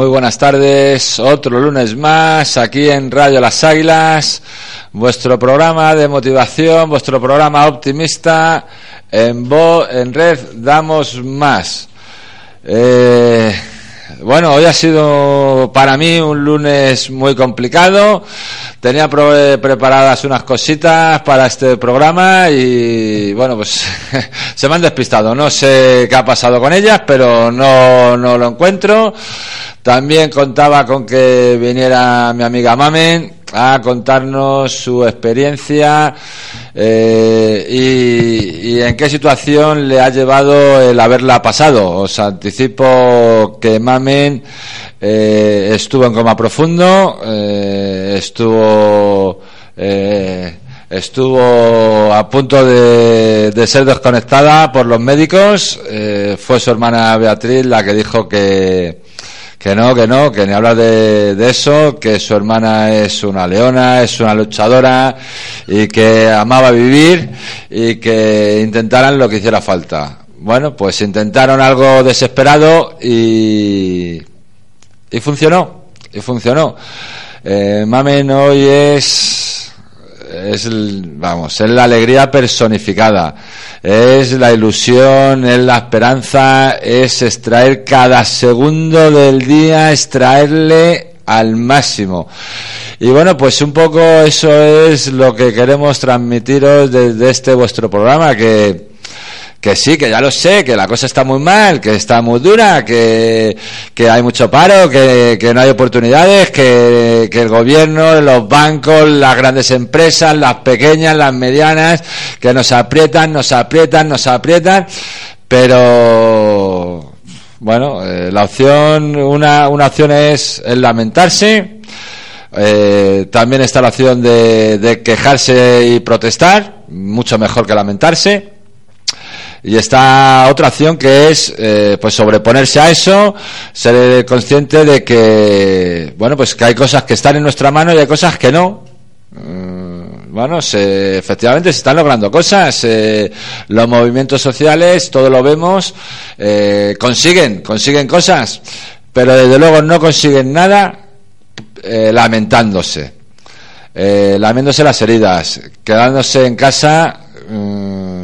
muy buenas tardes. Otro lunes más aquí en Radio Las Águilas, vuestro programa de motivación, vuestro programa optimista. En, vo en red damos más. Eh, bueno, hoy ha sido para mí un lunes muy complicado. Tenía pro- preparadas unas cositas para este programa y bueno, pues se me han despistado. No sé qué ha pasado con ellas, pero no, no lo encuentro. También contaba con que viniera mi amiga Mamen a contarnos su experiencia eh, y, en qué situación le ha llevado el haberla pasado. Os anticipo que Mamen eh, estuvo en coma profundo, eh, estuvo eh, estuvo a punto de, de ser desconectada por los médicos. eh, fue su hermana Beatriz la que dijo que que no, que no, que ni hablar de, eso, que su hermana es una leona, es una luchadora y que amaba vivir y que intentaran lo que hiciera falta. Bueno, pues intentaron algo desesperado y, y funcionó, y funcionó. Eh, Mamen hoy es, es, vamos, es la alegría personificada, es la ilusión, es la esperanza, es extraer cada segundo del día, extraerle al máximo. Y bueno, pues un poco eso es lo que queremos transmitiros desde este vuestro programa, que, que sí, que ya lo sé, que la cosa está muy mal, que está muy dura, que, que hay mucho paro, que, que no hay oportunidades, que, que el gobierno, los bancos, las grandes empresas, las pequeñas, las medianas, que nos aprietan, nos aprietan, nos aprietan, pero bueno, eh, la opción, una, una opción es el lamentarse, eh, también está la opción de, de quejarse y protestar, mucho mejor que lamentarse. Y está otra acción que es eh, pues sobreponerse a eso, ser consciente de que bueno pues que hay cosas que están en nuestra mano y hay cosas que no. Mm, Bueno, se, efectivamente se están logrando cosas. eh, los movimientos sociales, todo lo vemos, eh, consiguen, consiguen cosas, pero desde luego no consiguen nada eh, lamentándose, lamiéndose las heridas, quedándose en casa mm,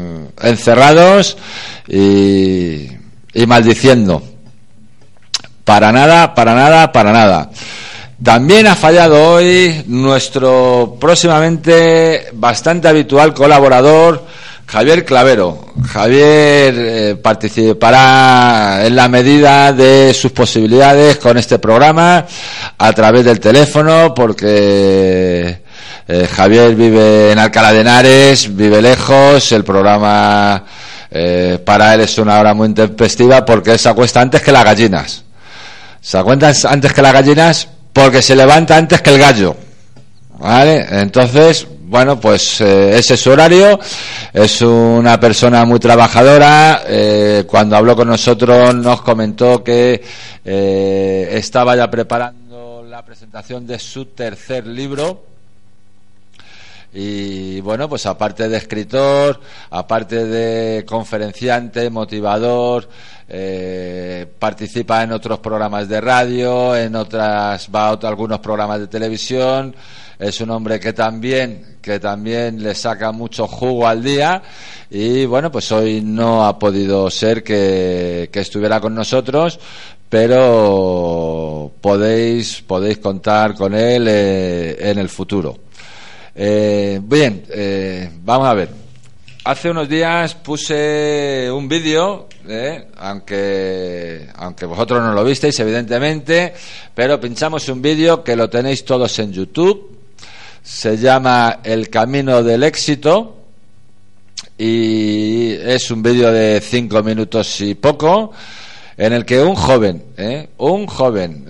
encerrados y, y maldiciendo. Para nada, para nada, para nada. También ha fallado hoy nuestro próximamente bastante habitual colaborador, Javier Clavero. Javier eh, participará en la medida de sus posibilidades con este programa a través del teléfono porque eh, Javier vive en Alcalá de Henares, vive lejos, el programa eh, para él es una hora muy intempestiva porque él se acuesta antes que las gallinas. Se acuesta antes que las gallinas porque se levanta antes que el gallo. ¿Vale? Entonces, bueno, pues eh, ese es su horario. Es una persona muy trabajadora. cuando habló con nosotros nos comentó que estaba ya preparando la presentación de su tercer libro. Y bueno, pues aparte de escritor, aparte de conferenciante, motivador, eh, participa en otros programas de radio, en otras, va a algunos programas de televisión. Es un hombre que también, que también le saca mucho jugo al día. Y bueno, pues hoy no ha podido ser que, que estuviera con nosotros, pero podéis, podéis contar con él eh, en el futuro. Eh, bien, eh, vamos a ver. Hace unos días puse un vídeo, eh, aunque, aunque vosotros no lo visteis, evidentemente, pero pinchamos un vídeo que lo tenéis todos en YouTube. Se llama El Camino del Éxito y es un vídeo de cinco minutos y poco en el que un joven, ¿eh? un joven,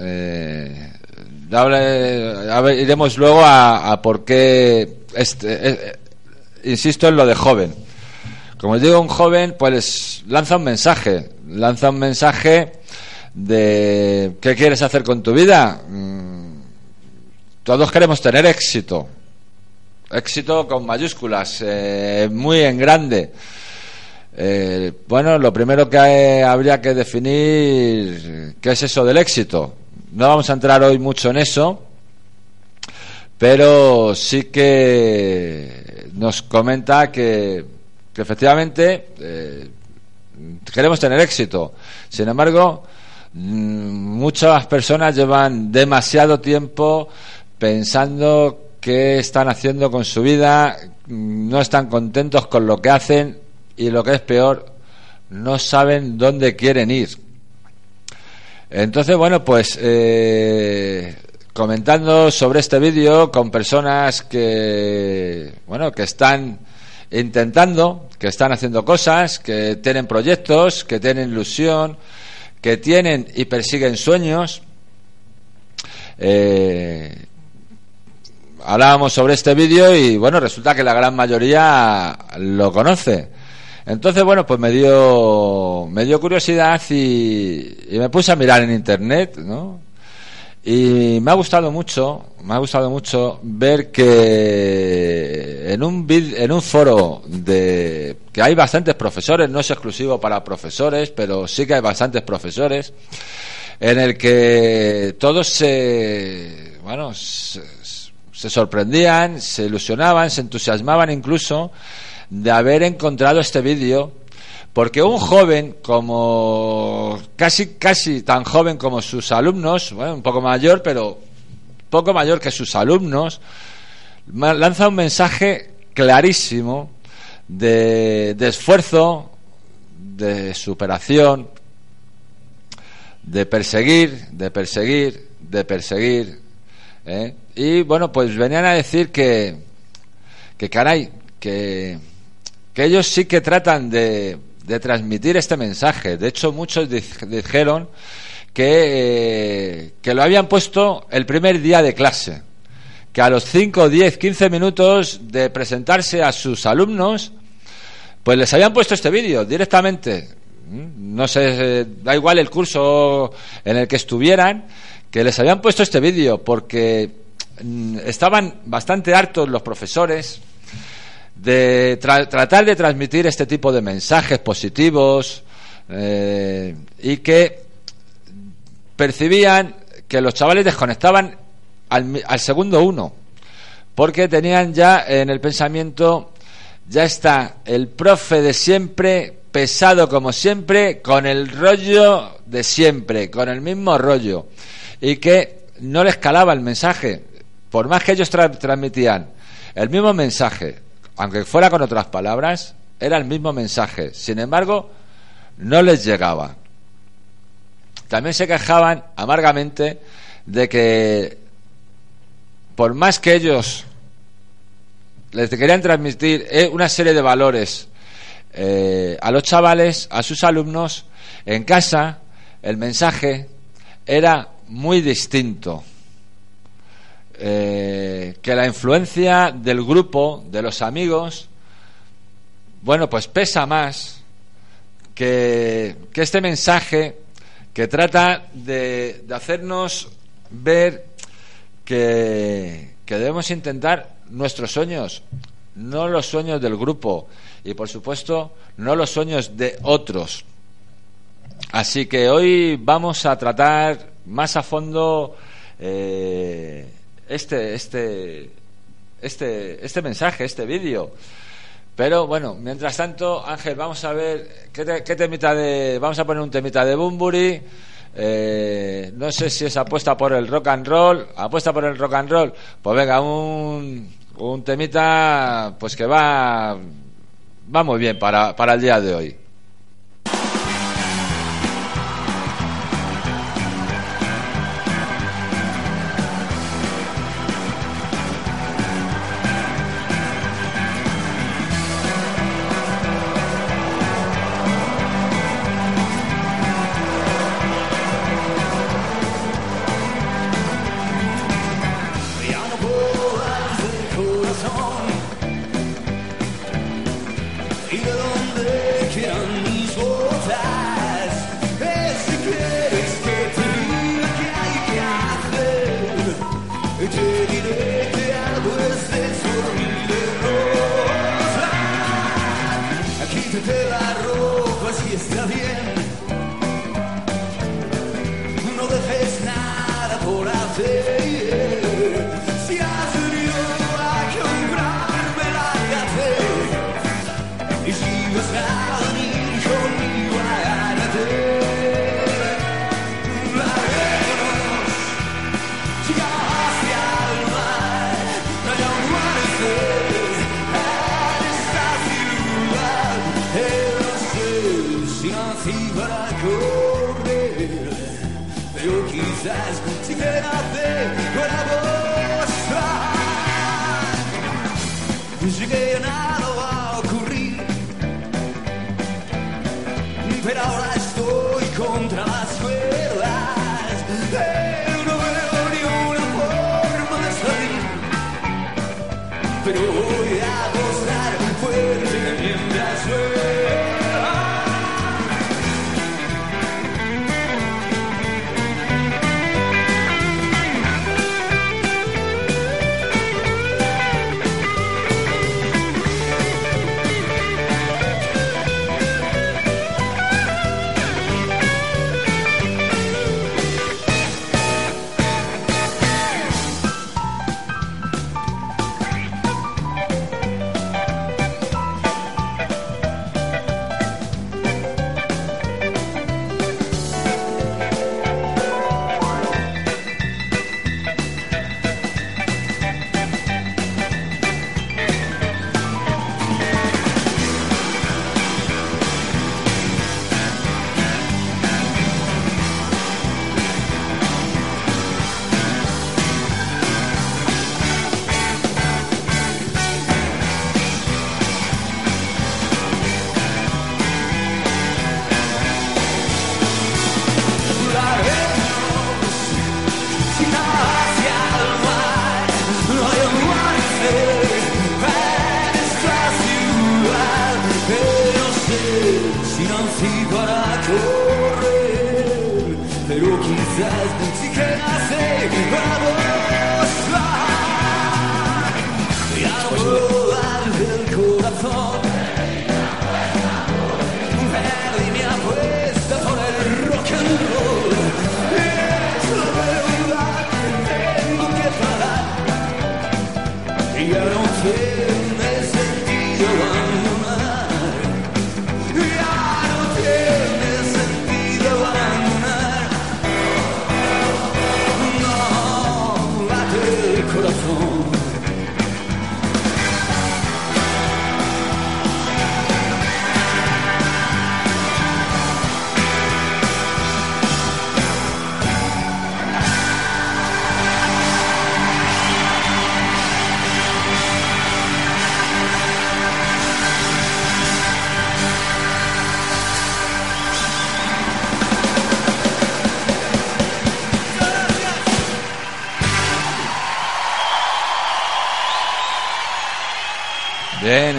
iremos luego a, por qué, este, eh, eh, insisto en lo de joven. Como digo, un joven pues lanza un mensaje, lanza un mensaje de qué quieres hacer con tu vida. Mm, Todos queremos tener éxito, éxito con mayúsculas, eh, muy en grande. Eh, bueno, lo primero que habría que definir qué es eso del éxito. No vamos a entrar hoy mucho en eso, pero sí que nos comenta que, que efectivamente eh, queremos tener éxito. Sin embargo, mm, muchas personas llevan demasiado tiempo pensando qué están haciendo con su vida, mm, no están contentos con lo que hacen y lo que es peor, no saben dónde quieren ir. Entonces, bueno, pues eh, comentando sobre este vídeo con personas que, bueno, que están intentando, que están haciendo cosas, que tienen proyectos, que tienen ilusión, que tienen y persiguen sueños. Eh, hablábamos sobre este vídeo y bueno, resulta que la gran mayoría lo conoce. Entonces, bueno, pues me dio, me dio curiosidad y, me puse a mirar en internet, ¿no? Y me ha gustado mucho, me ha gustado mucho ver que en un en un foro de que hay bastantes profesores, no es exclusivo para profesores, pero sí que hay bastantes profesores en el que todos se bueno, se sorprendían, se ilusionaban, se entusiasmaban incluso de haber encontrado este vídeo porque un joven como casi casi tan joven como sus alumnos, bueno, un poco mayor, pero poco mayor que sus alumnos, lanza un mensaje clarísimo de, de esfuerzo, de superación, de perseguir, de perseguir, de perseguir. ¿eh? Y bueno, pues venían a decir que, que caray, que, que ellos sí que tratan de, transmitir este mensaje. De hecho, muchos di- dijeron que, eh, que lo habían puesto el primer día de clase. Que a los 5, 10, 15 minutos de presentarse a sus alumnos, pues les habían puesto este vídeo directamente. ¿Mm? No sé, da igual el curso en el que estuvieran, que les habían puesto este vídeo porque mm, estaban bastante hartos los profesores de tra- tratar de transmitir este tipo de mensajes positivos eh, y que percibían que los chavales desconectaban al, al segundo uno porque tenían ya en el pensamiento ya está el profe de siempre pesado como siempre con el rollo de siempre con el mismo rollo y que no les calaba el mensaje. Por más que ellos tra- transmitían el mismo mensaje aunque fuera con otras palabras era el mismo mensaje sin embargo no les llegaba también se quejaban amargamente de que por más que ellos les querían transmitir eh, una serie de valores eh, a los chavales, a sus alumnos, en casa el mensaje era muy distinto. Eh, que la influencia del grupo, de los amigos, bueno, pues pesa más que, que este mensaje que trata de, de hacernos ver que, que debemos intentar nuestros sueños, no los sueños del grupo y por supuesto no los sueños de otros. Así que hoy vamos a tratar más a fondo eh, este, este, este, este mensaje, este vídeo. Pero bueno, mientras tanto, Ángel, vamos a ver qué, te, qué temita de. Vamos a poner un temita de Bumburi. Eh, no sé si es apuesta por el rock and roll. Apuesta por el rock and roll. Pues venga, un, un temita pues que va, va muy bien para, para el día de hoy.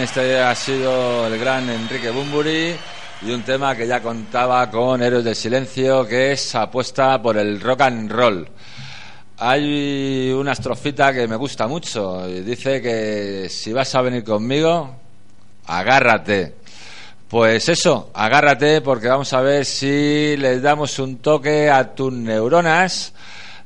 este ha sido el gran Enrique Bumburi y un tema que ya contaba con Héroes del Silencio, que es apuesta por el rock and roll. Hay una estrofita que me gusta mucho. y Dice que si vas a venir conmigo, agárrate. Pues eso, agárrate porque vamos a ver si les damos un toque a tus neuronas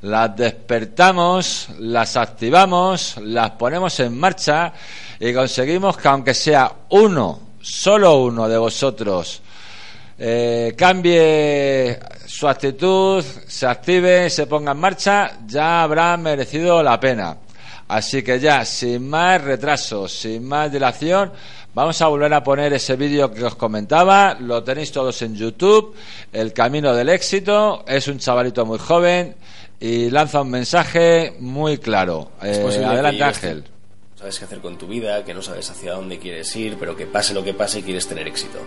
las despertamos, las activamos, las ponemos en marcha y conseguimos que aunque sea uno, solo uno de vosotros, eh, cambie su actitud, se active, se ponga en marcha, ya habrá merecido la pena. Así que ya, sin más retrasos, sin más dilación, vamos a volver a poner ese vídeo que os comentaba. Lo tenéis todos en YouTube. El camino del éxito. Es un chavalito muy joven y lanza un mensaje muy claro. Es Eh, posible adelante, Ángel. Sabes qué hacer con tu vida, que no sabes hacia dónde quieres ir, pero que pase lo que pase quieres tener éxito.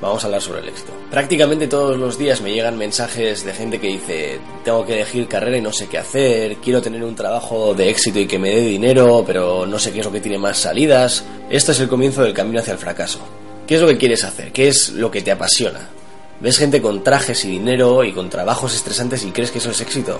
Vamos a hablar sobre el éxito. Prácticamente todos los días me llegan mensajes de gente que dice, tengo que elegir carrera y no sé qué hacer, quiero tener un trabajo de éxito y que me dé dinero, pero no sé qué es lo que tiene más salidas. Esto es el comienzo del camino hacia el fracaso. ¿Qué es lo que quieres hacer? ¿Qué es lo que te apasiona? Ves gente con trajes y dinero y con trabajos estresantes y crees que eso es éxito.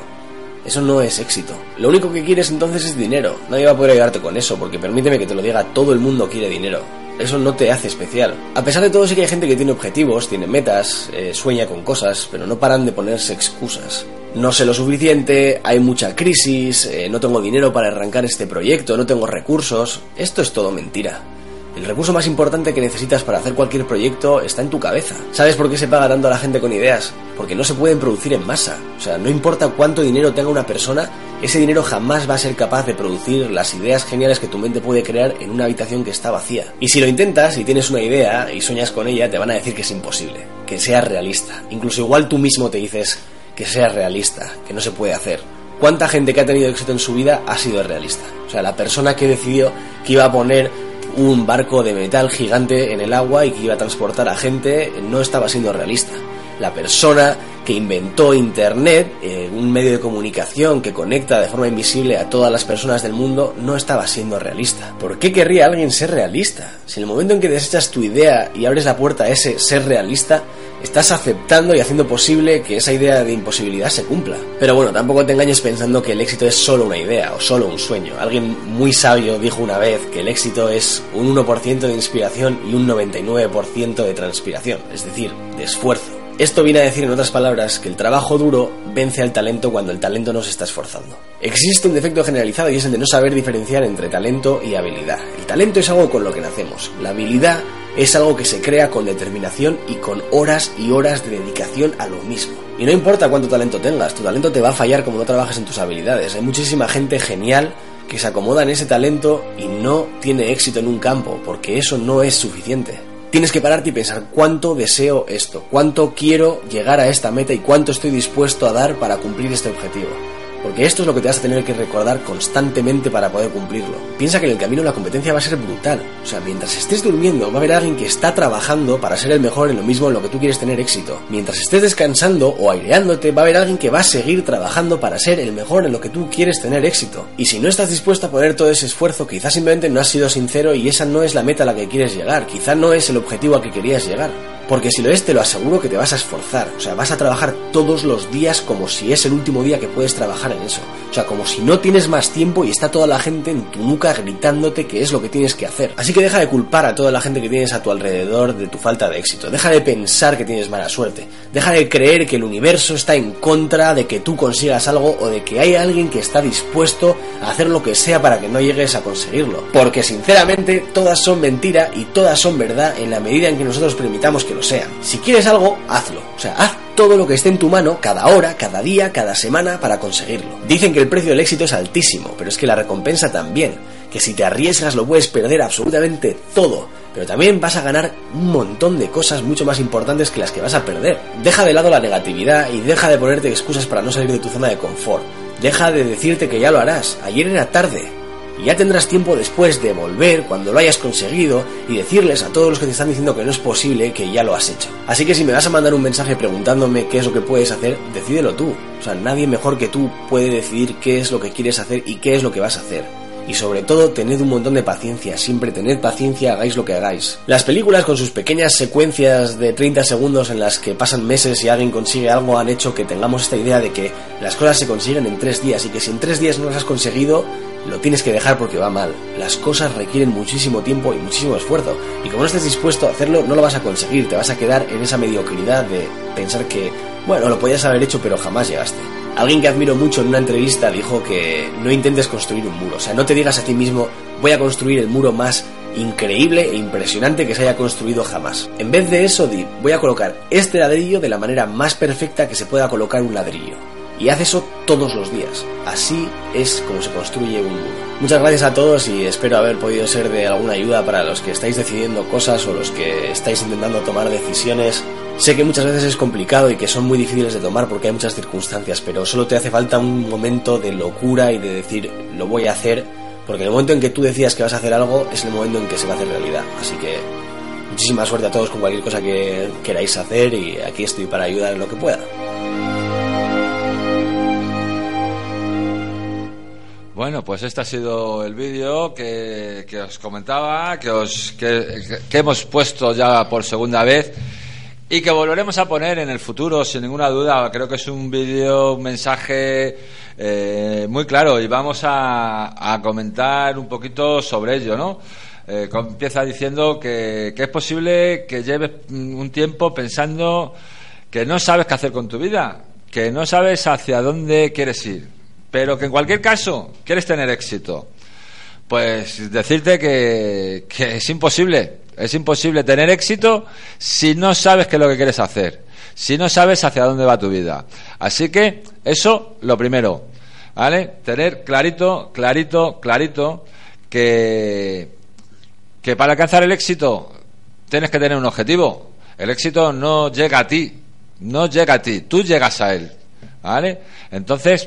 Eso no es éxito. Lo único que quieres entonces es dinero. Nadie va a poder ayudarte con eso, porque permíteme que te lo diga, todo el mundo quiere dinero. Eso no te hace especial. A pesar de todo, sí que hay gente que tiene objetivos, tiene metas, eh, sueña con cosas, pero no paran de ponerse excusas. No sé lo suficiente, hay mucha crisis, eh, no tengo dinero para arrancar este proyecto, no tengo recursos. Esto es todo mentira. El recurso más importante que necesitas para hacer cualquier proyecto está en tu cabeza. ¿Sabes por qué se paga tanto a la gente con ideas? Porque no se pueden producir en masa. O sea, no importa cuánto dinero tenga una persona, ese dinero jamás va a ser capaz de producir las ideas geniales que tu mente puede crear en una habitación que está vacía. Y si lo intentas y tienes una idea y sueñas con ella, te van a decir que es imposible, que sea realista. Incluso igual tú mismo te dices que sea realista, que no se puede hacer. ¿Cuánta gente que ha tenido éxito en su vida ha sido realista? O sea, la persona que decidió que iba a poner un barco de metal gigante en el agua y que iba a transportar a gente no estaba siendo realista. La persona que inventó Internet, eh, un medio de comunicación que conecta de forma invisible a todas las personas del mundo, no estaba siendo realista. ¿Por qué querría alguien ser realista? Si en el momento en que desechas tu idea y abres la puerta a ese ser realista, estás aceptando y haciendo posible que esa idea de imposibilidad se cumpla. Pero bueno, tampoco te engañes pensando que el éxito es solo una idea o solo un sueño. Alguien muy sabio dijo una vez que el éxito es un 1% de inspiración y un 99% de transpiración, es decir, de esfuerzo. Esto viene a decir en otras palabras que el trabajo duro vence al talento cuando el talento no se está esforzando. Existe un defecto generalizado y es el de no saber diferenciar entre talento y habilidad. El talento es algo con lo que nacemos. La habilidad es algo que se crea con determinación y con horas y horas de dedicación a lo mismo. Y no importa cuánto talento tengas, tu talento te va a fallar como no trabajes en tus habilidades. Hay muchísima gente genial que se acomoda en ese talento y no tiene éxito en un campo, porque eso no es suficiente. Tienes que pararte y pensar cuánto deseo esto, cuánto quiero llegar a esta meta y cuánto estoy dispuesto a dar para cumplir este objetivo. Porque esto es lo que te vas a tener que recordar constantemente para poder cumplirlo. Piensa que en el camino la competencia va a ser brutal. O sea, mientras estés durmiendo va a haber alguien que está trabajando para ser el mejor en lo mismo en lo que tú quieres tener éxito. Mientras estés descansando o aireándote va a haber alguien que va a seguir trabajando para ser el mejor en lo que tú quieres tener éxito. Y si no estás dispuesto a poner todo ese esfuerzo, quizás simplemente no has sido sincero y esa no es la meta a la que quieres llegar. Quizá no es el objetivo al que querías llegar. Porque si lo es, te lo aseguro que te vas a esforzar. O sea, vas a trabajar todos los días como si es el último día que puedes trabajar en eso. O sea, como si no tienes más tiempo y está toda la gente en tu nuca gritándote que es lo que tienes que hacer. Así que deja de culpar a toda la gente que tienes a tu alrededor de tu falta de éxito. Deja de pensar que tienes mala suerte. Deja de creer que el universo está en contra de que tú consigas algo o de que hay alguien que está dispuesto a hacer lo que sea para que no llegues a conseguirlo. Porque sinceramente todas son mentira y todas son verdad en la medida en que nosotros permitamos que lo sean. Si quieres algo, hazlo. O sea, haz todo lo que esté en tu mano cada hora, cada día, cada semana para conseguirlo. Dicen que el precio del éxito es altísimo, pero es que la recompensa también. Que si te arriesgas lo puedes perder absolutamente todo. Pero también vas a ganar un montón de cosas mucho más importantes que las que vas a perder. Deja de lado la negatividad y deja de ponerte excusas para no salir de tu zona de confort. Deja de decirte que ya lo harás. Ayer era tarde. Y ya tendrás tiempo después de volver cuando lo hayas conseguido y decirles a todos los que te están diciendo que no es posible que ya lo has hecho. Así que si me vas a mandar un mensaje preguntándome qué es lo que puedes hacer, decídelo tú. O sea, nadie mejor que tú puede decidir qué es lo que quieres hacer y qué es lo que vas a hacer. Y sobre todo, tened un montón de paciencia, siempre tened paciencia, hagáis lo que hagáis. Las películas con sus pequeñas secuencias de 30 segundos en las que pasan meses y alguien consigue algo han hecho que tengamos esta idea de que las cosas se consiguen en 3 días y que si en 3 días no las has conseguido, lo tienes que dejar porque va mal. Las cosas requieren muchísimo tiempo y muchísimo esfuerzo. Y como no estés dispuesto a hacerlo, no lo vas a conseguir. Te vas a quedar en esa mediocridad de pensar que, bueno, lo podías haber hecho pero jamás llegaste. Alguien que admiro mucho en una entrevista dijo que no intentes construir un muro. O sea, no te digas a ti mismo, voy a construir el muro más increíble e impresionante que se haya construido jamás. En vez de eso, di, voy a colocar este ladrillo de la manera más perfecta que se pueda colocar un ladrillo. Y haz eso todos los días. Así es como se construye un muro. Muchas gracias a todos y espero haber podido ser de alguna ayuda para los que estáis decidiendo cosas o los que estáis intentando tomar decisiones. Sé que muchas veces es complicado y que son muy difíciles de tomar porque hay muchas circunstancias, pero solo te hace falta un momento de locura y de decir lo voy a hacer, porque el momento en que tú decías que vas a hacer algo es el momento en que se va a hacer realidad. Así que muchísima suerte a todos con cualquier cosa que queráis hacer y aquí estoy para ayudar en lo que pueda. Bueno, pues este ha sido el vídeo que, que os comentaba, que, os, que, hemos puesto ya por segunda vez y que volveremos a poner en el futuro, sin ninguna duda. Creo que es un vídeo, un mensaje eh, muy claro y vamos a, comentar un poquito sobre ello, ¿no? Eh, empieza diciendo que, que es posible que lleves un tiempo pensando que no sabes qué hacer con tu vida, que no sabes hacia dónde quieres ir, pero que en cualquier caso quieres tener éxito. Pues decirte que, es imposible, es imposible tener éxito si no sabes qué es lo que quieres hacer, si no sabes hacia dónde va tu vida. Así que eso, lo primero, ¿vale? Tener clarito, clarito, clarito que, que para alcanzar el éxito tienes que tener un objetivo. El éxito no llega a ti, no llega a ti, tú llegas a él, ¿vale? Entonces,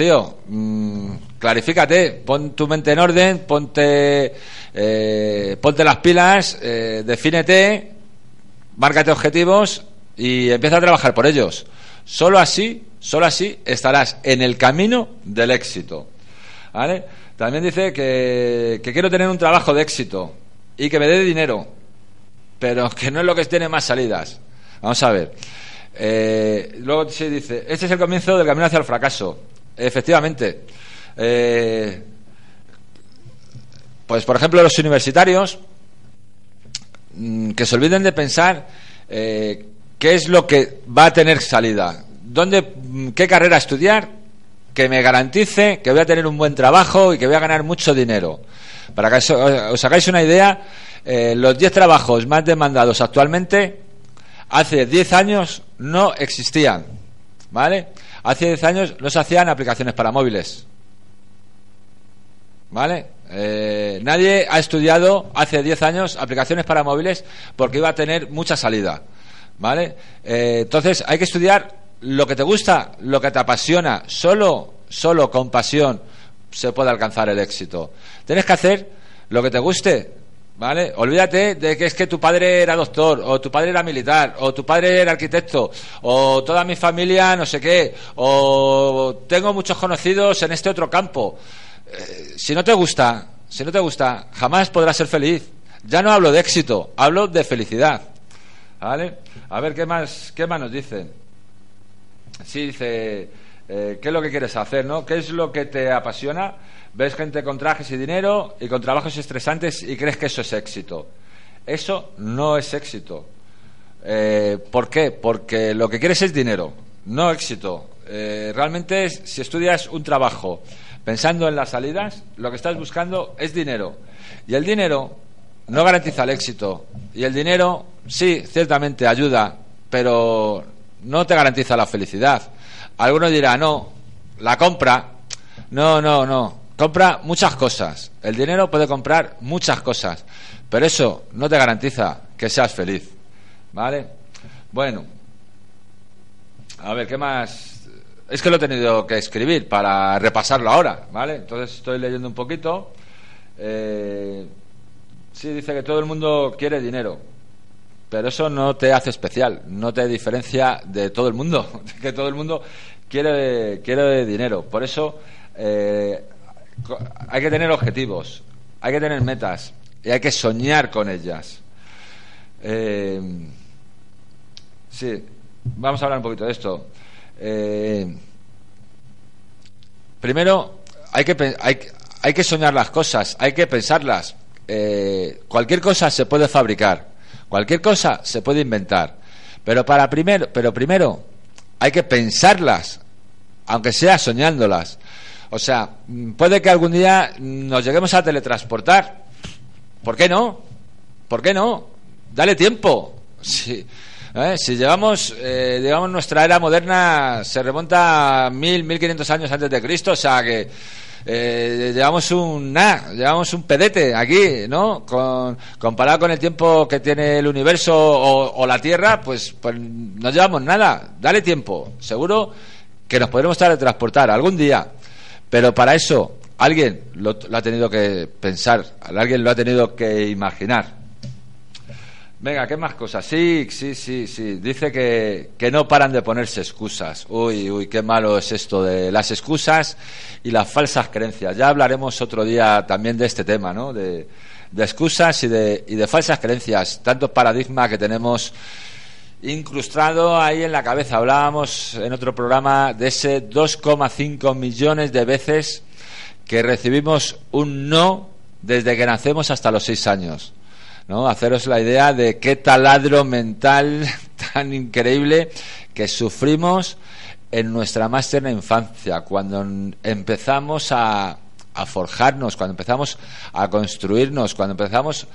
tío, mm, clarifícate, pon tu mente en orden, ponte, eh, ponte las pilas, eh, defínete, márcate objetivos y empieza a trabajar por ellos. Solo así, solo así estarás en el camino del éxito. ¿Vale? También dice que, quiero tener un trabajo de éxito y que me dé dinero, pero que no es lo que tiene más salidas. Vamos a ver. Eh, luego sí dice, este es el comienzo del camino hacia el fracaso. Efectivamente. Eh, pues, por ejemplo, los universitarios mm, que se olviden de pensar eh, qué es lo que va a tener salida, dónde, mm, qué carrera estudiar, que me garantice que voy a tener un buen trabajo y que voy a ganar mucho dinero. Para que os, os hagáis una idea, eh, los 10 trabajos más demandados actualmente, hace 10 años no existían. ¿Vale? Hace 10 años no se hacían aplicaciones para móviles. ¿Vale? Eh, nadie ha estudiado hace 10 años aplicaciones para móviles porque iba a tener mucha salida. ¿Vale? Eh, entonces hay que estudiar lo que te gusta, lo que te apasiona. Solo, solo con pasión se puede alcanzar el éxito. Tienes que hacer lo que te guste. ¿Vale? Olvídate de que es que tu padre era doctor, o tu padre era militar, o tu padre era arquitecto, o toda mi familia no sé qué, o tengo muchos conocidos en este otro campo. Eh, si no te gusta, si no te gusta, jamás podrás ser feliz. Ya no hablo de éxito, hablo de felicidad. ¿Vale? A ver qué más, qué más nos dicen. Sí, dice, eh, ¿qué es lo que quieres hacer, no? ¿Qué es lo que te apasiona? Ves gente con trajes y dinero y con trabajos estresantes y crees que eso es éxito. Eso no es éxito. Eh, ¿Por qué? Porque lo que quieres es dinero, no éxito. Eh, realmente, si estudias un trabajo pensando en las salidas, lo que estás buscando es dinero. Y el dinero no garantiza el éxito. Y el dinero, sí, ciertamente ayuda, pero no te garantiza la felicidad. Alguno dirá, no, la compra. No, no, no. Compra muchas cosas. El dinero puede comprar muchas cosas, pero eso no te garantiza que seas feliz. ¿Vale? Bueno. A ver, ¿qué más? Es que lo he tenido que escribir para repasarlo ahora, ¿vale? Entonces estoy leyendo un poquito. Eh, sí, dice que todo el mundo quiere dinero, pero eso no te hace especial, no te diferencia de todo el mundo, que todo el mundo quiere, quiere dinero. Por eso, eh, hay que tener objetivos, hay que tener metas y hay que soñar con ellas. Eh, sí, vamos a hablar un poquito de esto. Eh, primero, hay que, hay, hay que soñar las cosas, hay que pensarlas. Eh, cualquier cosa se puede fabricar, cualquier cosa se puede inventar, pero para primero, pero primero hay que pensarlas, aunque sea soñándolas. O sea, puede que algún día nos lleguemos a teletransportar. ¿Por qué no? ¿Por qué no? Dale tiempo. Si, ¿eh? si llevamos, eh, digamos, nuestra era moderna se remonta a mil, mil quinientos años antes de Cristo, o sea que eh, llevamos un llevamos un pedete aquí, ¿no? Con, comparado con el tiempo que tiene el universo o, o la Tierra, pues, pues no llevamos nada. Dale tiempo. Seguro que nos podremos teletransportar algún día. Pero para eso alguien lo, ha tenido que pensar, alguien lo ha tenido que imaginar. Venga, ¿qué más cosas? Sí, sí, sí, sí. Dice que, que no paran de ponerse excusas. Uy, uy, qué malo es esto de las excusas y las falsas creencias. Ya hablaremos otro día también de este tema, ¿no? De, de excusas y de, y de falsas creencias. Tanto paradigma que tenemos incrustado ahí en la cabeza. Hablábamos en otro programa de ese 2,5 millones de veces que recibimos un no desde que nacemos hasta los seis años. ¿no? Haceros la idea de qué taladro mental tan increíble que sufrimos en nuestra más tierna infancia, cuando empezamos a, a forjarnos, cuando empezamos a construirnos, cuando empezamos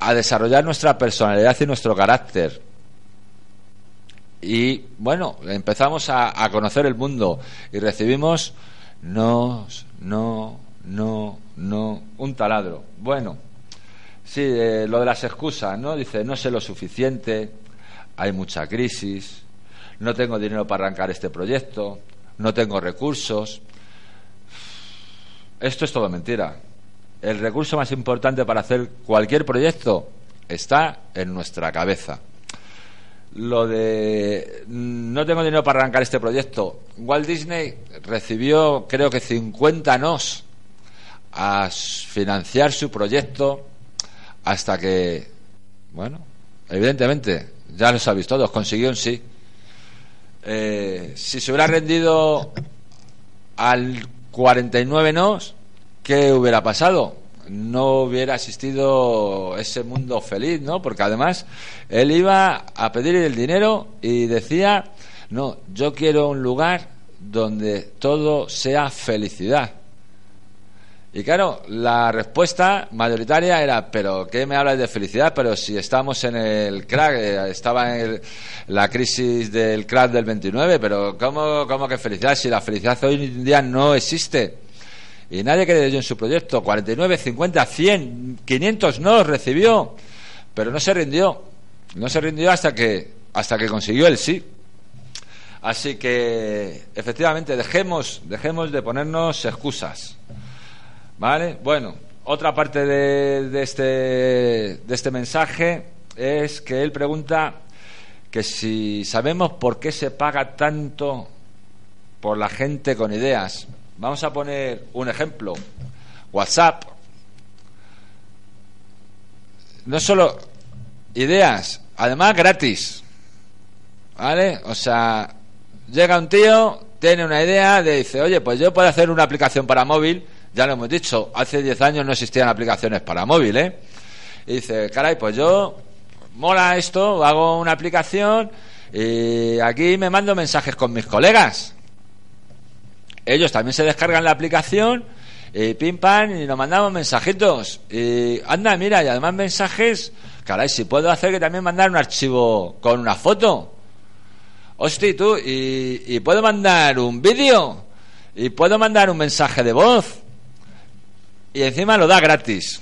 a desarrollar nuestra personalidad y nuestro carácter. Y bueno, empezamos a, conocer el mundo y recibimos no, no, no, no, un taladro. Bueno, sí, eh, lo de las excusas, ¿no? Dice, no sé lo suficiente, hay mucha crisis, no tengo dinero para arrancar este proyecto, no tengo recursos. Esto es todo mentira. El recurso más importante para hacer cualquier proyecto está en nuestra cabeza. Lo de no tengo dinero para arrancar este proyecto. Walt Disney recibió creo que 50 nos a financiar su proyecto hasta que, bueno, evidentemente, ya lo sabéis todos, consiguió un sí. Eh, si se hubiera rendido al 49 nos, ¿qué hubiera pasado? No hubiera existido ese mundo feliz, ¿no? Porque además él iba a pedir el dinero y decía, no, yo quiero un lugar donde todo sea felicidad. Y claro, la respuesta mayoritaria era, pero ¿qué me hablas de felicidad? Pero si estamos en el crack, eh, estaba en el- la crisis del crack del 29, pero ¿cómo, ¿cómo que felicidad? Si la felicidad hoy en día no existe. Y nadie creyó en su proyecto. 49, 50, 100, 500 no recibió, pero no se rindió. No se rindió hasta que, hasta que consiguió el sí. Así que, efectivamente, dejemos, dejemos de ponernos excusas. ¿Vale? Bueno, otra parte de, de este, de este mensaje es que él pregunta que si sabemos por qué se paga tanto por la gente con ideas. Vamos a poner un ejemplo. WhatsApp. No solo ideas, además gratis. ¿Vale? O sea, llega un tío, tiene una idea, de dice, oye, pues yo puedo hacer una aplicación para móvil, ya lo hemos dicho, hace 10 años no existían aplicaciones para móvil, ¿eh? Y dice, caray, pues yo, mola esto, hago una aplicación y aquí me mando mensajes con mis colegas. Ellos también se descargan la aplicación y pim pam y nos mandamos mensajitos. Y anda, mira, y además mensajes, caray, si puedo hacer que también mandar un archivo con una foto. Hostia, tú, y puedo mandar un vídeo, y puedo mandar un mensaje de voz, y encima lo da gratis.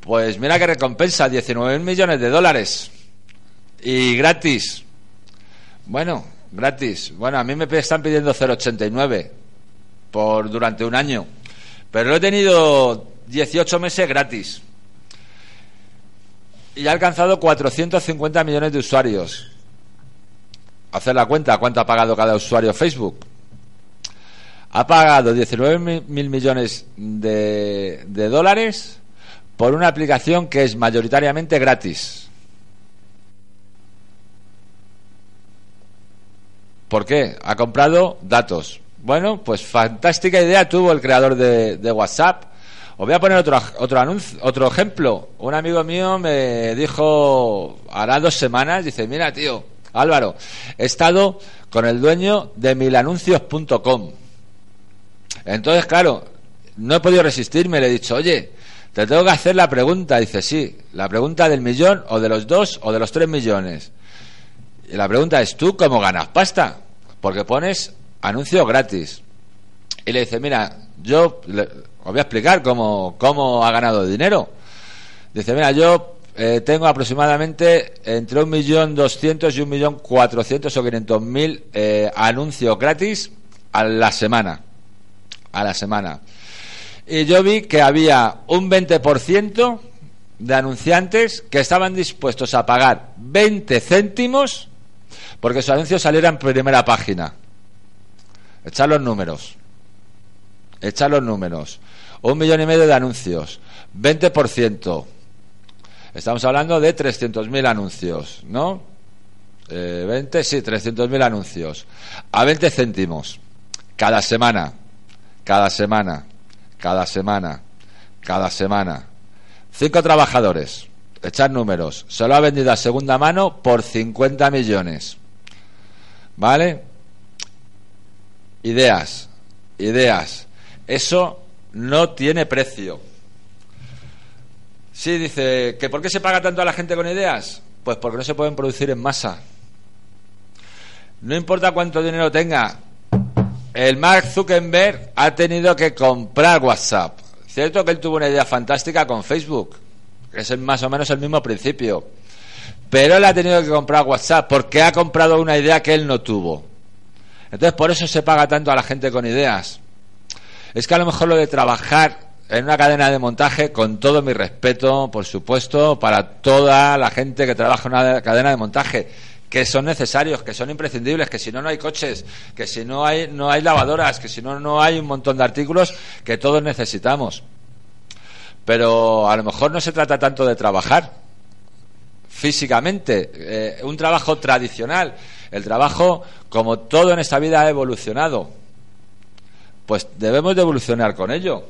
Pues mira que recompensa, 19 millones de dólares. Y gratis. Bueno, gratis. Bueno, a mí me están pidiendo 0,89 por durante un año. Pero lo he tenido 18 meses gratis. Y ha alcanzado 450 millones de usuarios hacer la cuenta cuánto ha pagado cada usuario Facebook. ha pagado 19 mil mil millones de, de dólares por una aplicación que es mayoritariamente gratis. ¿Por qué? Ha comprado datos. Bueno, pues fantástica idea tuvo el creador de, WhatsApp. Os voy a poner otro, otro anuncio, otro ejemplo. Un amigo mío me dijo, hará dos semanas, dice, mira tío, Álvaro, he estado con el dueño de milanuncios.com. Entonces, claro, no he podido resistirme, le he dicho, oye, te tengo que hacer la pregunta. Dice, sí, la pregunta del millón, o de los dos, o de los tres millones. Y la pregunta es, ¿tú cómo ganas pasta? Porque pones anuncio gratis. Y le dice, mira, yo le- os voy a explicar cómo, cómo ha ganado dinero. Dice, mira, yo eh, tengo aproximadamente entre un millón doscientos y un millón cuatrocientos o quinientos mil eh, anuncios gratis a la semana. A la semana. Y yo vi que había un 20% de anunciantes que estaban dispuestos a pagar 20 céntimos porque su anuncio saliera en primera página. Echar los números. Echar los números. Un millón y medio de anuncios. 20%. Estamos hablando de 300.000 anuncios, ¿no? Eh, 20, sí, 300.000 anuncios. A 20 céntimos. Cada semana. Cada semana. Cada semana. Cada semana. Cinco trabajadores. Echar números. Se lo ha vendido a segunda mano por 50 millones. ¿Vale? Ideas. Ideas. Eso no tiene precio. Sí, dice, ¿que por qué se paga tanto a la gente con ideas? Pues porque no se pueden producir en masa. No importa cuánto dinero tenga, el Mark Zuckerberg ha tenido que comprar WhatsApp. Cierto que él tuvo una idea fantástica con Facebook, es más o menos el mismo principio. Pero él ha tenido que comprar WhatsApp porque ha comprado una idea que él no tuvo. Entonces por eso se paga tanto a la gente con ideas. Es que a lo mejor lo de trabajar en una cadena de montaje, con todo mi respeto, por supuesto, para toda la gente que trabaja en una cadena de montaje, que son necesarios, que son imprescindibles, que si no no hay coches, que si no hay no hay lavadoras, que si no no hay un montón de artículos que todos necesitamos. Pero a lo mejor no se trata tanto de trabajar físicamente, eh, un trabajo tradicional. El trabajo, como todo en esta vida, ha evolucionado pues debemos de evolucionar con ello.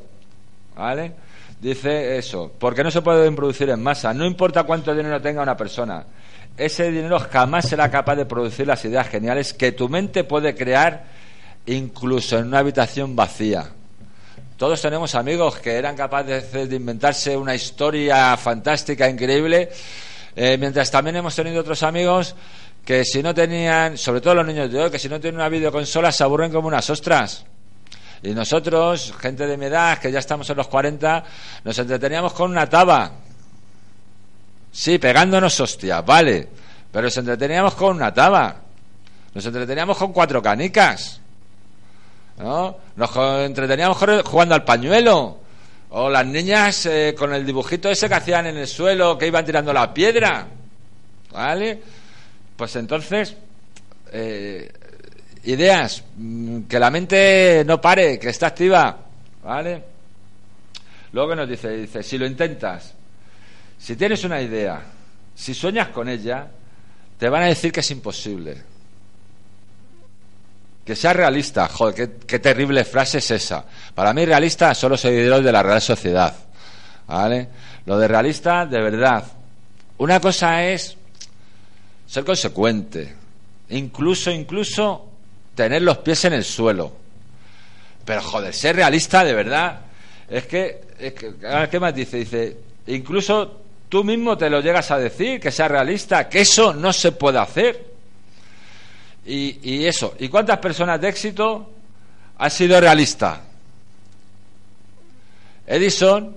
¿Vale? Dice eso, porque no se pueden producir en masa, no importa cuánto dinero tenga una persona, ese dinero jamás será capaz de producir las ideas geniales que tu mente puede crear incluso en una habitación vacía. Todos tenemos amigos que eran capaces de inventarse una historia fantástica, increíble, eh, mientras también hemos tenido otros amigos que si no tenían, sobre todo los niños de hoy, que si no tienen una videoconsola se aburren como unas ostras. Y nosotros, gente de mi edad, que ya estamos en los 40, nos entreteníamos con una taba. Sí, pegándonos hostias, vale. Pero nos entreteníamos con una taba. Nos entreteníamos con cuatro canicas. ¿No? Nos entreteníamos jugando al pañuelo. O las niñas eh, con el dibujito ese que hacían en el suelo, que iban tirando la piedra. ¿Vale? Pues entonces, eh, ideas, mm, que la mente no pare, que está activa, ¿vale? Luego que nos dice, dice, si lo intentas, si tienes una idea, si sueñas con ella, te van a decir que es imposible. Que sea realista, joder, qué, terrible frase es esa. Para mí realista son los seguidores de la Real Sociedad, ¿vale? Lo de realista, de verdad. Una cosa es ser consecuente, incluso, incluso tener los pies en el suelo. Pero joder, ser realista de verdad, es que, es que ¿qué más dice? Dice, incluso tú mismo te lo llegas a decir, que sea realista, que eso no se puede hacer. Y, eso, ¿y cuántas personas de éxito han sido realistas? Edison,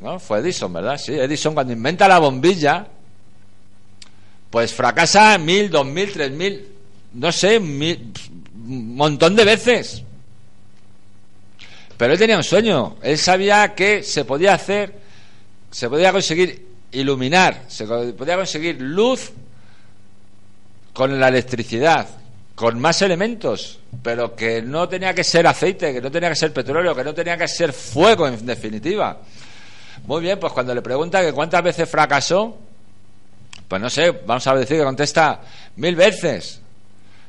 ¿no? Fue Edison, ¿verdad? Sí, Edison cuando inventa la bombilla, pues fracasa mil, dos mil, tres mil, no sé, mil, un montón de veces. Pero él tenía un sueño, él sabía que se podía hacer, se podía conseguir iluminar, se podía conseguir luz con la electricidad, con más elementos. pero que no tenía que ser aceite, que no tenía que ser petróleo, que no tenía que ser fuego, en definitiva. Muy bien, pues cuando le pregunta que cuántas veces fracasó, pues no sé, vamos a decir que contesta mil veces.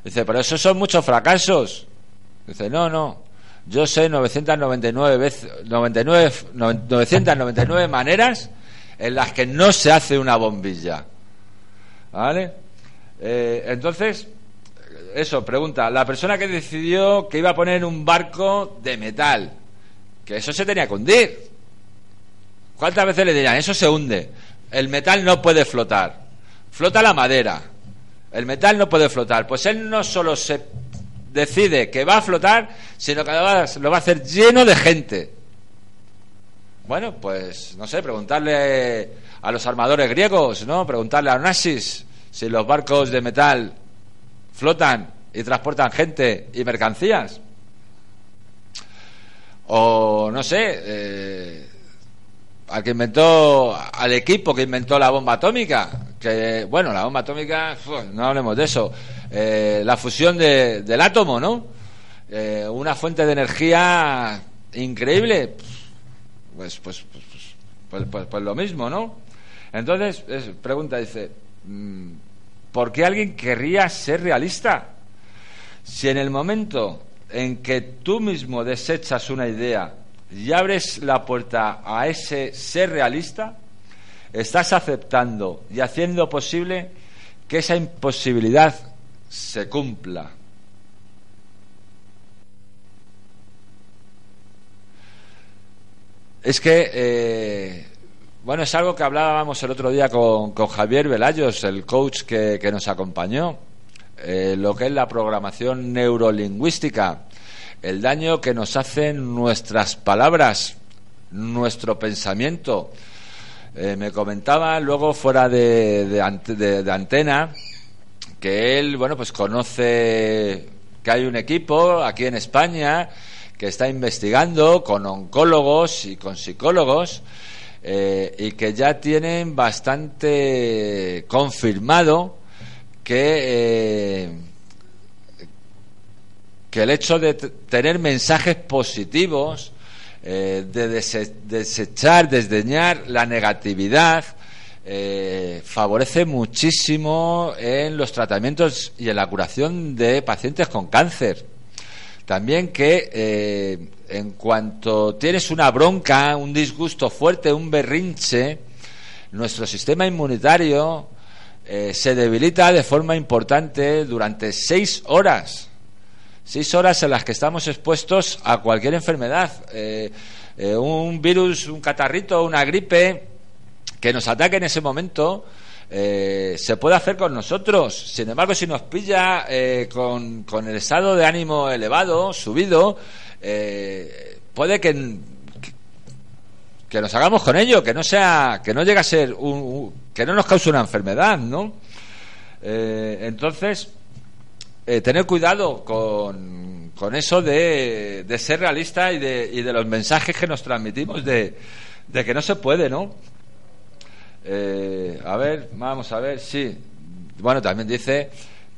Dice, pero esos son muchos fracasos. Dice, no, no, yo sé 999 veces, 99, 999 maneras en las que no se hace una bombilla. ¿Vale? Eh, entonces, eso, pregunta, la persona que decidió que iba a poner un barco de metal, que eso se tenía que hundir. ¿Cuántas veces le dirían, eso se hunde? El metal no puede flotar. Flota la madera. El metal no puede flotar. Pues él no solo se decide que va a flotar, sino que lo va a hacer lleno de gente. Bueno, pues no sé, preguntarle a los armadores griegos, ¿no? Preguntarle a Onassis si los barcos de metal flotan y transportan gente y mercancías. O no sé, eh, al que inventó, al equipo que inventó la bomba atómica, que bueno, la bomba atómica, no hablemos de eso, eh, la fusión de- del átomo, ¿no? Eh, una fuente de energía increíble, pues, pues, pues, pues, pues- pues lo mismo, ¿no? Entonces, es- pregunta, dice, mm, ¿por qué alguien querría ser realista? Si en el momento en que tú mismo desechas una idea y abres la puerta a ese ser realista, estás aceptando y haciendo posible que esa imposibilidad se cumpla. Es que, eh, bueno, es algo que hablábamos el otro día con, con Javier Velayos, el coach que, que nos acompañó, eh, lo que es la programación neurolingüística, el daño que nos hacen nuestras palabras, nuestro pensamiento. Eh, me comentaba luego fuera de, de de antena que él, bueno, pues conoce que hay un equipo aquí en España que está investigando con oncólogos y con psicólogos eh, y que ya tienen bastante confirmado que eh, que el hecho de tener mensajes positivos, eh, de dese- desechar, desdeñar la negatividad, favorece muchísimo en los tratamientos y en la curación de pacientes con cáncer. También que en cuanto tienes una bronca, un disgusto fuerte, un berrinche, nuestro sistema inmunitario eh, se debilita de forma importante durante seis horas. Seis horas en las que estamos expuestos a cualquier enfermedad. Eh, eh, un virus, un catarrito, una gripe que nos ataque en ese momento. Eh, se puede hacer con nosotros. Sin embargo, si nos pilla eh, con, con el estado de ánimo elevado, subido, eh, puede que, que nos hagamos con ello, que no sea, que no llegue a ser un, que no nos cause una enfermedad, ¿no? Entonces, tener cuidado con, con eso de, de ser realista y de, y de los mensajes que nos transmitimos de, de que no se puede, ¿no? Eh, a ver, vamos a ver, sí. Bueno, también dice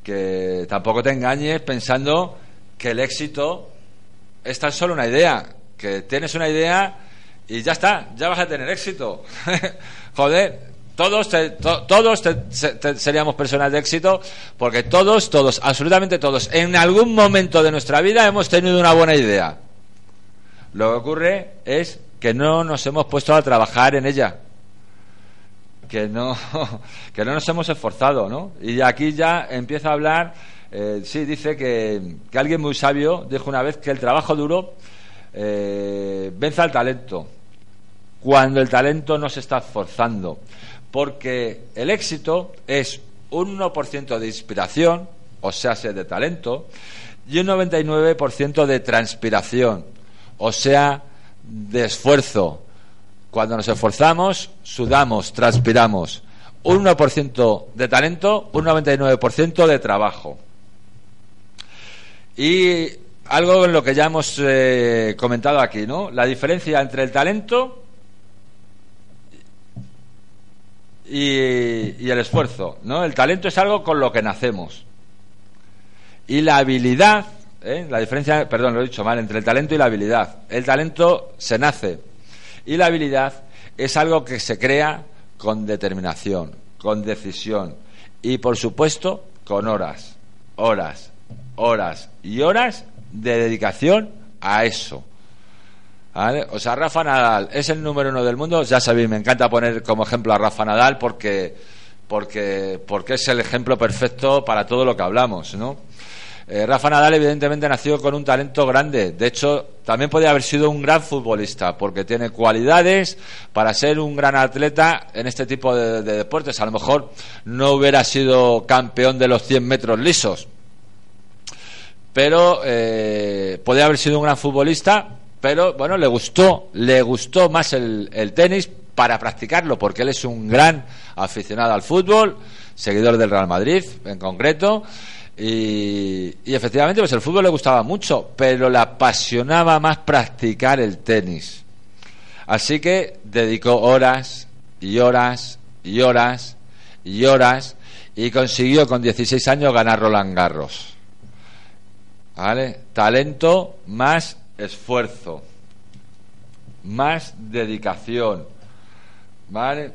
que tampoco te engañes pensando que el éxito es tan solo una idea, que tienes una idea y ya está, ya vas a tener éxito. Joder, todos, te- to- todos te- seríamos personas de éxito porque todos, todos, absolutamente todos, en algún momento de nuestra vida hemos tenido una buena idea. Lo que ocurre es que no nos hemos puesto a trabajar en ella que no que no nos hemos esforzado, ¿no? Y aquí ya empieza a hablar, eh, sí, dice que, que alguien muy sabio dijo una vez que el trabajo duro eh, vence al talento cuando el talento no se está esforzando, porque el éxito es un 1% de inspiración, o sea, de talento, y un 99% de transpiración, o sea, de esfuerzo. Cuando nos esforzamos, sudamos, transpiramos. Un 1% de talento, un 99% de trabajo. Y algo en lo que ya hemos eh, comentado aquí, ¿no? La diferencia entre el talento y, el esfuerzo, ¿no? El talento es algo con lo que nacemos. Y la habilidad ¿eh? La diferencia, perdón, lo he dicho mal, entre el talento y la habilidad. El talento se nace y la habilidad es algo que se crea con determinación, con decisión y, por supuesto, con horas, horas, horas y horas de dedicación a eso. ¿Vale? O sea, Rafa Nadal es el número uno del mundo. Ya sabéis, me encanta poner como ejemplo a Rafa Nadal porque, porque, porque es el ejemplo perfecto para todo lo que hablamos, ¿no? Eh, Rafa Nadal evidentemente nació con un talento grande. De hecho, también podría haber sido un gran futbolista porque tiene cualidades para ser un gran atleta en este tipo de, de deportes. A lo mejor no hubiera sido campeón de los 100 metros lisos, pero eh, podría haber sido un gran futbolista, pero bueno, le gustó, le gustó más el tenis para practicarlo, porque él es un gran aficionado al fútbol, seguidor del Real Madrid en concreto, y, efectivamente pues el fútbol le gustaba mucho, pero le apasionaba más practicar el tenis. Así que dedicó horas y horas y horas y horas y consiguió con 16 años ganar Roland Garros. ¿Vale? Talento más esfuerzo, más dedicación. ¿Vale?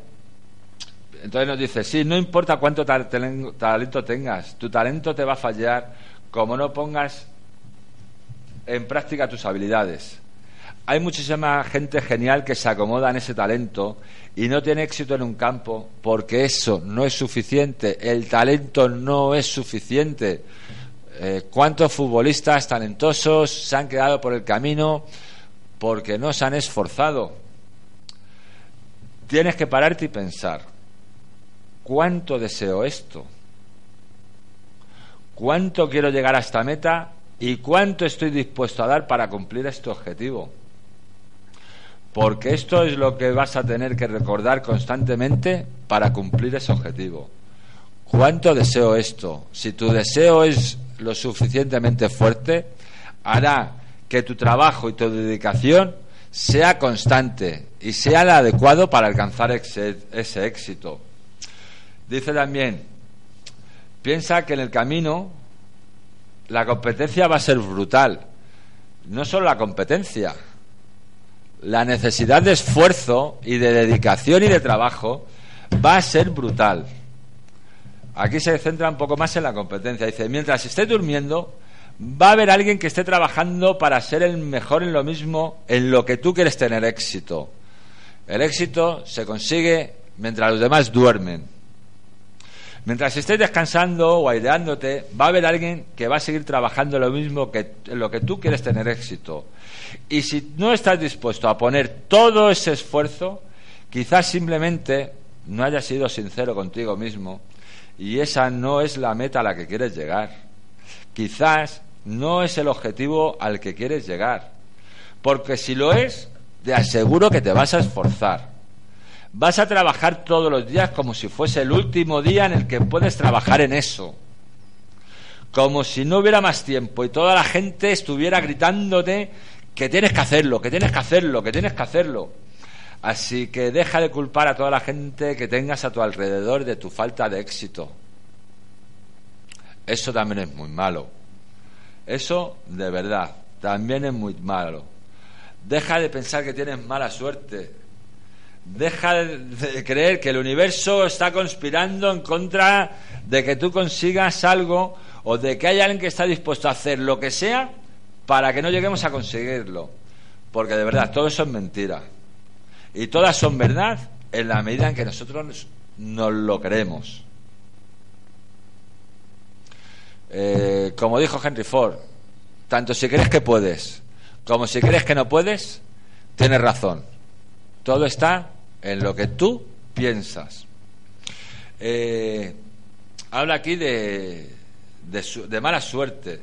Entonces nos dice, sí, no importa cuánto talento tengas, tu talento te va a fallar como no pongas en práctica tus habilidades. Hay muchísima gente genial que se acomoda en ese talento y no tiene éxito en un campo porque eso no es suficiente, el talento no es suficiente. Eh, ¿Cuántos futbolistas talentosos se han quedado por el camino porque no se han esforzado? Tienes que pararte y pensar, ¿cuánto deseo esto? ¿Cuánto quiero llegar a esta meta? ¿Y cuánto estoy dispuesto a dar para cumplir este objetivo? Porque esto es lo que vas a tener que recordar constantemente para cumplir ese objetivo. ¿Cuánto deseo esto? Si tu deseo es lo suficientemente fuerte, hará que tu trabajo y tu dedicación sea constante y sea el adecuado para alcanzar ese, ese éxito. Dice también, piensa que en el camino la competencia va a ser brutal. No solo la competencia, la necesidad de esfuerzo y de dedicación y de trabajo va a ser brutal. Aquí se centra un poco más en la competencia. Dice, mientras esté durmiendo, va a haber alguien que esté trabajando para ser el mejor en lo mismo, en lo que tú quieres tener éxito. El éxito se consigue mientras los demás duermen. Mientras estés descansando o aireándote, va a haber alguien que va a seguir trabajando lo mismo que lo que tú quieres tener éxito. Y si no estás dispuesto a poner todo ese esfuerzo, quizás simplemente no hayas sido sincero contigo mismo y esa no es la meta a la que quieres llegar. Quizás no es el objetivo al que quieres llegar. Porque si lo es, te aseguro que te vas a esforzar. Vas a trabajar todos los días como si fuese el último día en el que puedes trabajar en eso. Como si no hubiera más tiempo y toda la gente estuviera gritándote que tienes que hacerlo, que tienes que hacerlo, que tienes que hacerlo. Así que deja de culpar a toda la gente que tengas a tu alrededor de tu falta de éxito. Eso también es muy malo. Eso, de verdad, también es muy malo. Deja de pensar que tienes mala suerte. Deja de, creer que el universo está conspirando en contra de que tú consigas algo o de que hay alguien que está dispuesto a hacer lo que sea para que no lleguemos a conseguirlo. Porque de verdad, todo eso es mentira. Y todas son verdad en la medida en que nosotros nos, nos lo creemos. Eh, como dijo Henry Ford, tanto si crees que puedes como si crees que no puedes, tienes razón. Todo está en lo que tú piensas. Eh, habla aquí de, de, su- de mala suerte.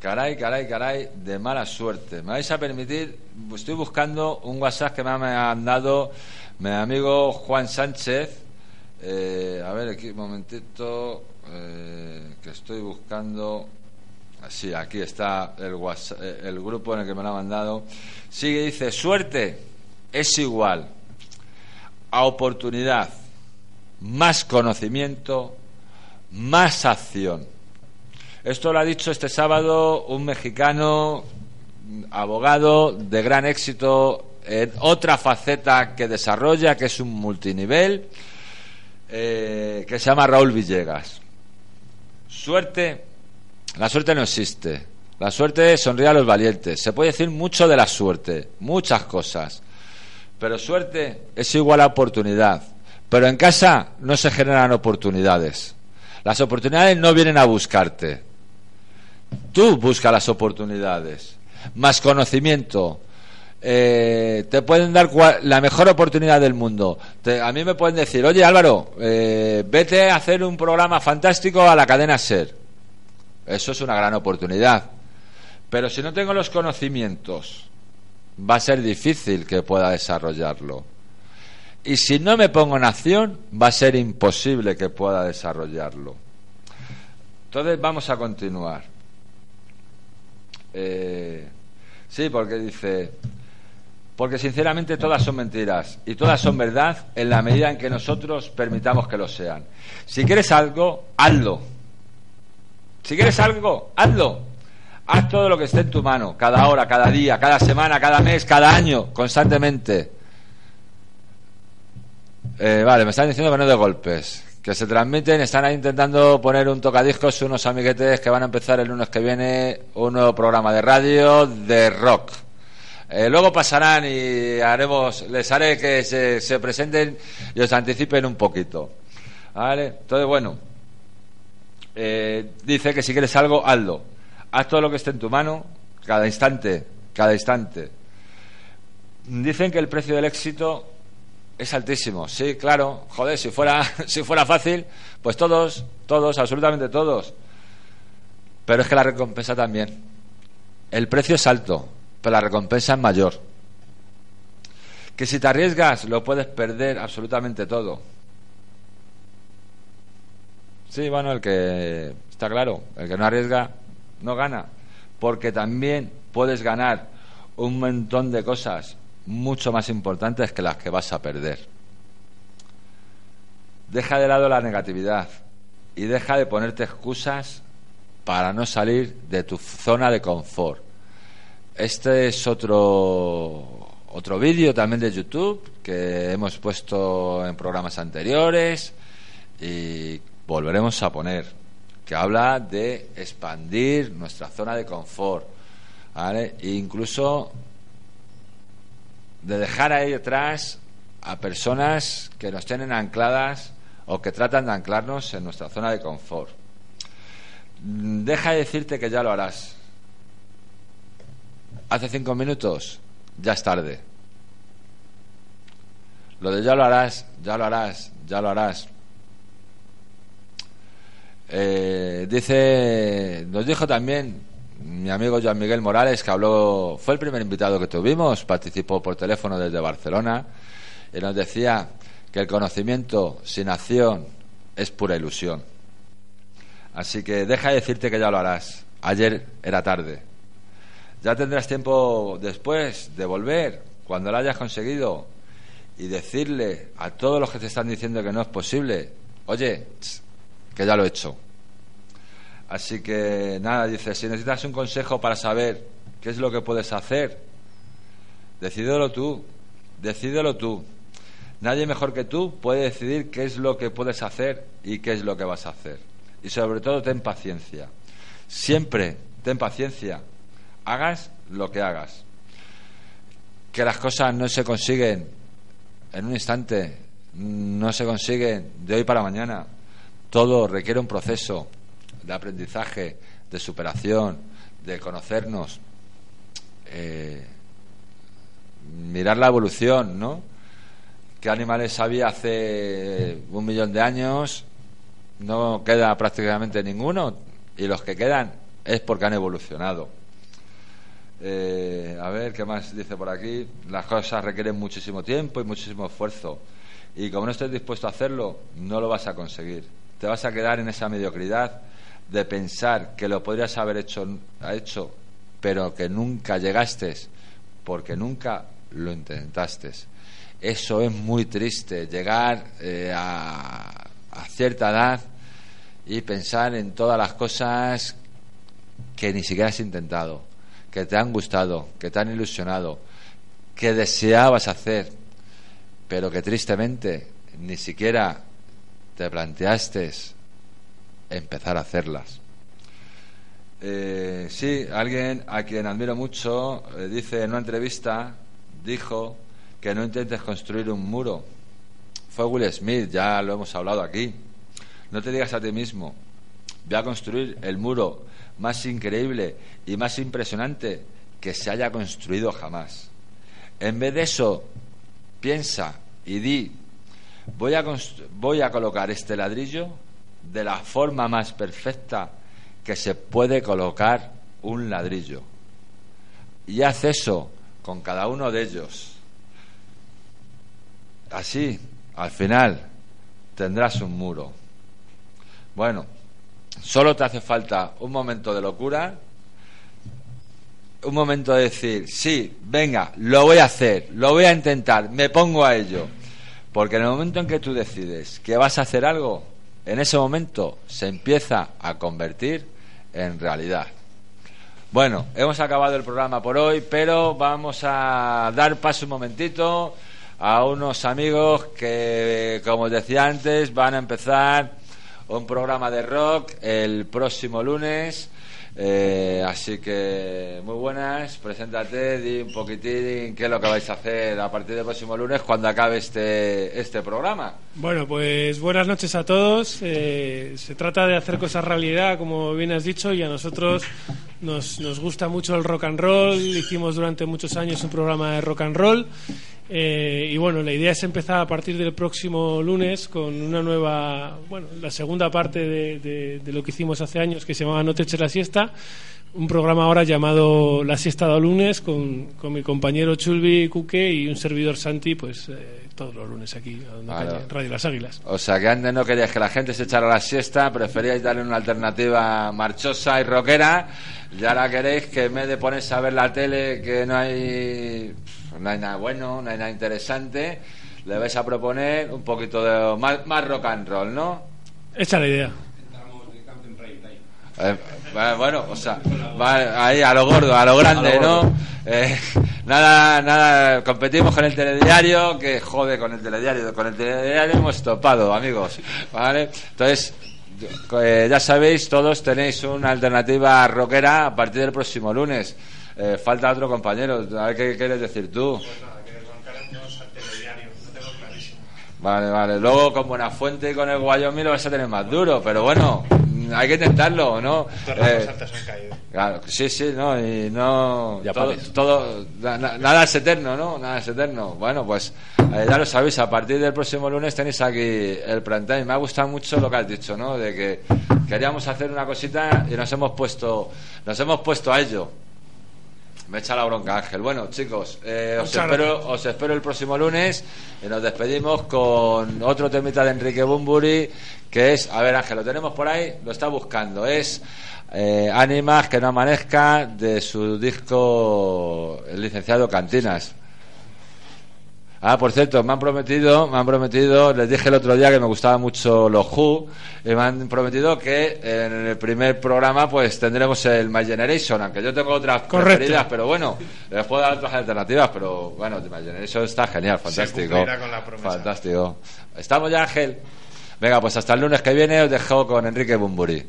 Caray, caray, caray, de mala suerte. Me vais a permitir, estoy buscando un WhatsApp que me ha mandado mi amigo Juan Sánchez. Eh, a ver, aquí un momentito, eh, que estoy buscando. Sí, aquí está el, WhatsApp- el grupo en el que me lo ha mandado. Sigue, dice, suerte es igual a oportunidad, más conocimiento, más acción. Esto lo ha dicho este sábado un mexicano, abogado de gran éxito en otra faceta que desarrolla, que es un multinivel, eh, que se llama Raúl Villegas. Suerte, la suerte no existe. La suerte sonríe a los valientes. Se puede decir mucho de la suerte, muchas cosas. Pero suerte es igual a oportunidad. Pero en casa no se generan oportunidades. Las oportunidades no vienen a buscarte. Tú buscas las oportunidades. Más conocimiento. Eh, te pueden dar la mejor oportunidad del mundo. A mí me pueden decir, oye Álvaro, eh, vete a hacer un programa fantástico a la cadena SER. Eso es una gran oportunidad. Pero si no tengo los conocimientos, va a ser difícil que pueda desarrollarlo. Y si no me pongo en acción, va a ser imposible que pueda desarrollarlo. Entonces vamos a continuar. Eh, sí, porque dice, porque sinceramente todas son mentiras y todas son verdad en la medida en que nosotros permitamos que lo sean. Si quieres algo, hazlo. Si quieres algo, hazlo. Haz todo lo que esté en tu mano, cada hora, cada día, cada semana, cada mes, cada año, constantemente. Eh, vale, me están diciendo que no de golpes. Que se transmiten, están ahí intentando poner un tocadiscos unos amiguetes que van a empezar el lunes que viene un nuevo programa de radio de rock. Eh, luego pasarán y haremos, les haré que se, se presenten y os anticipen un poquito. ¿Vale? Entonces, bueno, eh, dice que si quieres algo, hazlo. Haz todo lo que esté en tu mano, cada instante, cada instante. Dicen que el precio del éxito es altísimo. Sí, claro. Joder, si fuera, si fuera fácil, pues todos, todos, absolutamente todos. Pero es que la recompensa también. El precio es alto, pero la recompensa es mayor. Que si te arriesgas, lo puedes perder absolutamente todo. Sí, bueno, el que está claro, el que no arriesga no gana, porque también puedes ganar un montón de cosas mucho más importantes que las que vas a perder. Deja de lado la negatividad y deja de ponerte excusas para no salir de tu zona de confort. Este es otro otro vídeo también de YouTube que hemos puesto en programas anteriores y volveremos a poner que habla de expandir nuestra zona de confort. E incluso de dejar ahí detrás a personas que nos tienen ancladas o que tratan de anclarnos en nuestra zona de confort. Deja de decirte que ya lo harás. Hace cinco minutos, ya es tarde. Lo de ya lo harás, ya lo harás, ya lo harás. Eh, dice, nos dijo también mi amigo Joan Miguel Morales, que habló, fue el primer invitado que tuvimos, participó por teléfono desde Barcelona, y nos decía que el conocimiento sin acción es pura ilusión. Así que deja de decirte que ya lo harás. Ayer era tarde. Ya tendrás tiempo después de volver, cuando lo hayas conseguido, y decirle a todos los que te están diciendo que no es posible, oye, tss, que ya lo he hecho. Así que nada, dice, si necesitas un consejo para saber qué es lo que puedes hacer, decídelo tú, decídelo tú. Nadie mejor que tú puede decidir qué es lo que puedes hacer y qué es lo que vas a hacer. Y sobre todo ten paciencia. Siempre ten paciencia. Hagas lo que hagas. Que las cosas no se consiguen en un instante, no se consiguen de hoy para mañana. Todo requiere un proceso de aprendizaje, de superación, de conocernos, eh, mirar la evolución, ¿no? ¿Qué animales había hace un millón de años? No queda prácticamente ninguno y los que quedan es porque han evolucionado. Eh, a ver, ¿qué más dice por aquí? Las cosas requieren muchísimo tiempo y muchísimo esfuerzo. Y como no estés dispuesto a hacerlo, no lo vas a conseguir. Te vas a quedar en esa mediocridad de pensar que lo podrías haber hecho, hecho pero que nunca llegaste porque nunca lo intentaste. Eso es muy triste, llegar eh, a, a cierta edad y pensar en todas las cosas que ni siquiera has intentado, que te han gustado, que te han ilusionado, que deseabas hacer, pero que tristemente ni siquiera te planteaste empezar a hacerlas. Eh, sí, alguien a quien admiro mucho eh, dice en una entrevista, dijo que no intentes construir un muro. Fue Will Smith, ya lo hemos hablado aquí. No te digas a ti mismo, voy a construir el muro más increíble y más impresionante que se haya construido jamás. En vez de eso, piensa y di, voy a, voy a colocar este ladrillo de la forma más perfecta que se puede colocar un ladrillo. Y haz eso con cada uno de ellos. Así, al final, tendrás un muro. Bueno, solo te hace falta un momento de locura, un momento de decir, sí, venga, lo voy a hacer, lo voy a intentar, me pongo a ello. Porque en el momento en que tú decides que vas a hacer algo, en ese momento se empieza a convertir en realidad. Bueno, hemos acabado el programa por hoy, pero vamos a dar paso un momentito a unos amigos que, como os decía antes, van a empezar un programa de rock el próximo lunes. Eh, así que muy buenas, preséntate, di un poquitín qué es lo que vais a hacer a partir del próximo lunes cuando acabe este, este programa. Bueno, pues buenas noches a todos. Eh, se trata de hacer cosas realidad, como bien has dicho, y a nosotros nos, nos gusta mucho el rock and roll. Hicimos durante muchos años un programa de rock and roll. Eh, y bueno, la idea es empezar a partir del próximo lunes con una nueva, bueno, la segunda parte de, de- de lo que hicimos hace años, que se llamaba No te eches la siesta. Un programa ahora llamado La siesta de lunes con, con mi compañero Chulbi Cuque y un servidor Santi, pues eh, todos los lunes aquí, a en Radio Las Águilas. O sea, que antes no queríais que la gente se echara la siesta, preferíais darle una alternativa marchosa y rockera, y ahora queréis que en vez de ponerse a ver la tele, que no hay, no hay nada bueno, no hay nada interesante, le vais a proponer un poquito de más, más rock and roll, ¿no? Esa es la idea. Eh, bueno, o sea, ahí a lo gordo, a lo grande, ¿no? Eh, nada, nada, competimos con el telediario, que jode con el telediario, con el telediario hemos topado, amigos, ¿vale? Entonces, eh, ya sabéis, todos tenéis una alternativa rockera a partir del próximo lunes. Eh, falta otro compañero, a ver qué quieres decir tú. Vale, vale. Luego con Buenafuente y con el Wyoming lo vas a tener más duro, pero bueno, hay que intentarlo, ¿no? Eh, Claro, sí, sí, no, y no. Ya todo, pares. todo- na- na- nada es eterno, ¿no? Nada es eterno. Bueno, pues eh, ya lo sabéis, a partir del próximo lunes tenéis aquí el prime Me ha gustado mucho lo que has dicho, ¿no? De que queríamos hacer una cosita y nos hemos puesto, nos hemos puesto a ello. Me echa la bronca Ángel. Bueno, chicos, eh, os, Muchas espero, os espero el próximo lunes y nos despedimos con otro temita de Enrique Bumburi que es, a ver Ángel, lo tenemos por ahí, lo está buscando, es eh, Ánimas que no amanezca de su disco El licenciado Cantinas. Ah, por cierto, me han prometido, me han prometido, les dije el otro día que me gustaba mucho los Who, y me han prometido que en el primer programa pues tendremos el My Generation, aunque yo tengo otras Correcto. preferidas, pero bueno, les puedo dar otras alternativas, pero bueno, My Generation está genial, fantástico. con la promesa. Fantástico. ¿Estamos ya, Ángel? Venga, pues hasta el lunes que viene os dejo con Enrique Bumburi.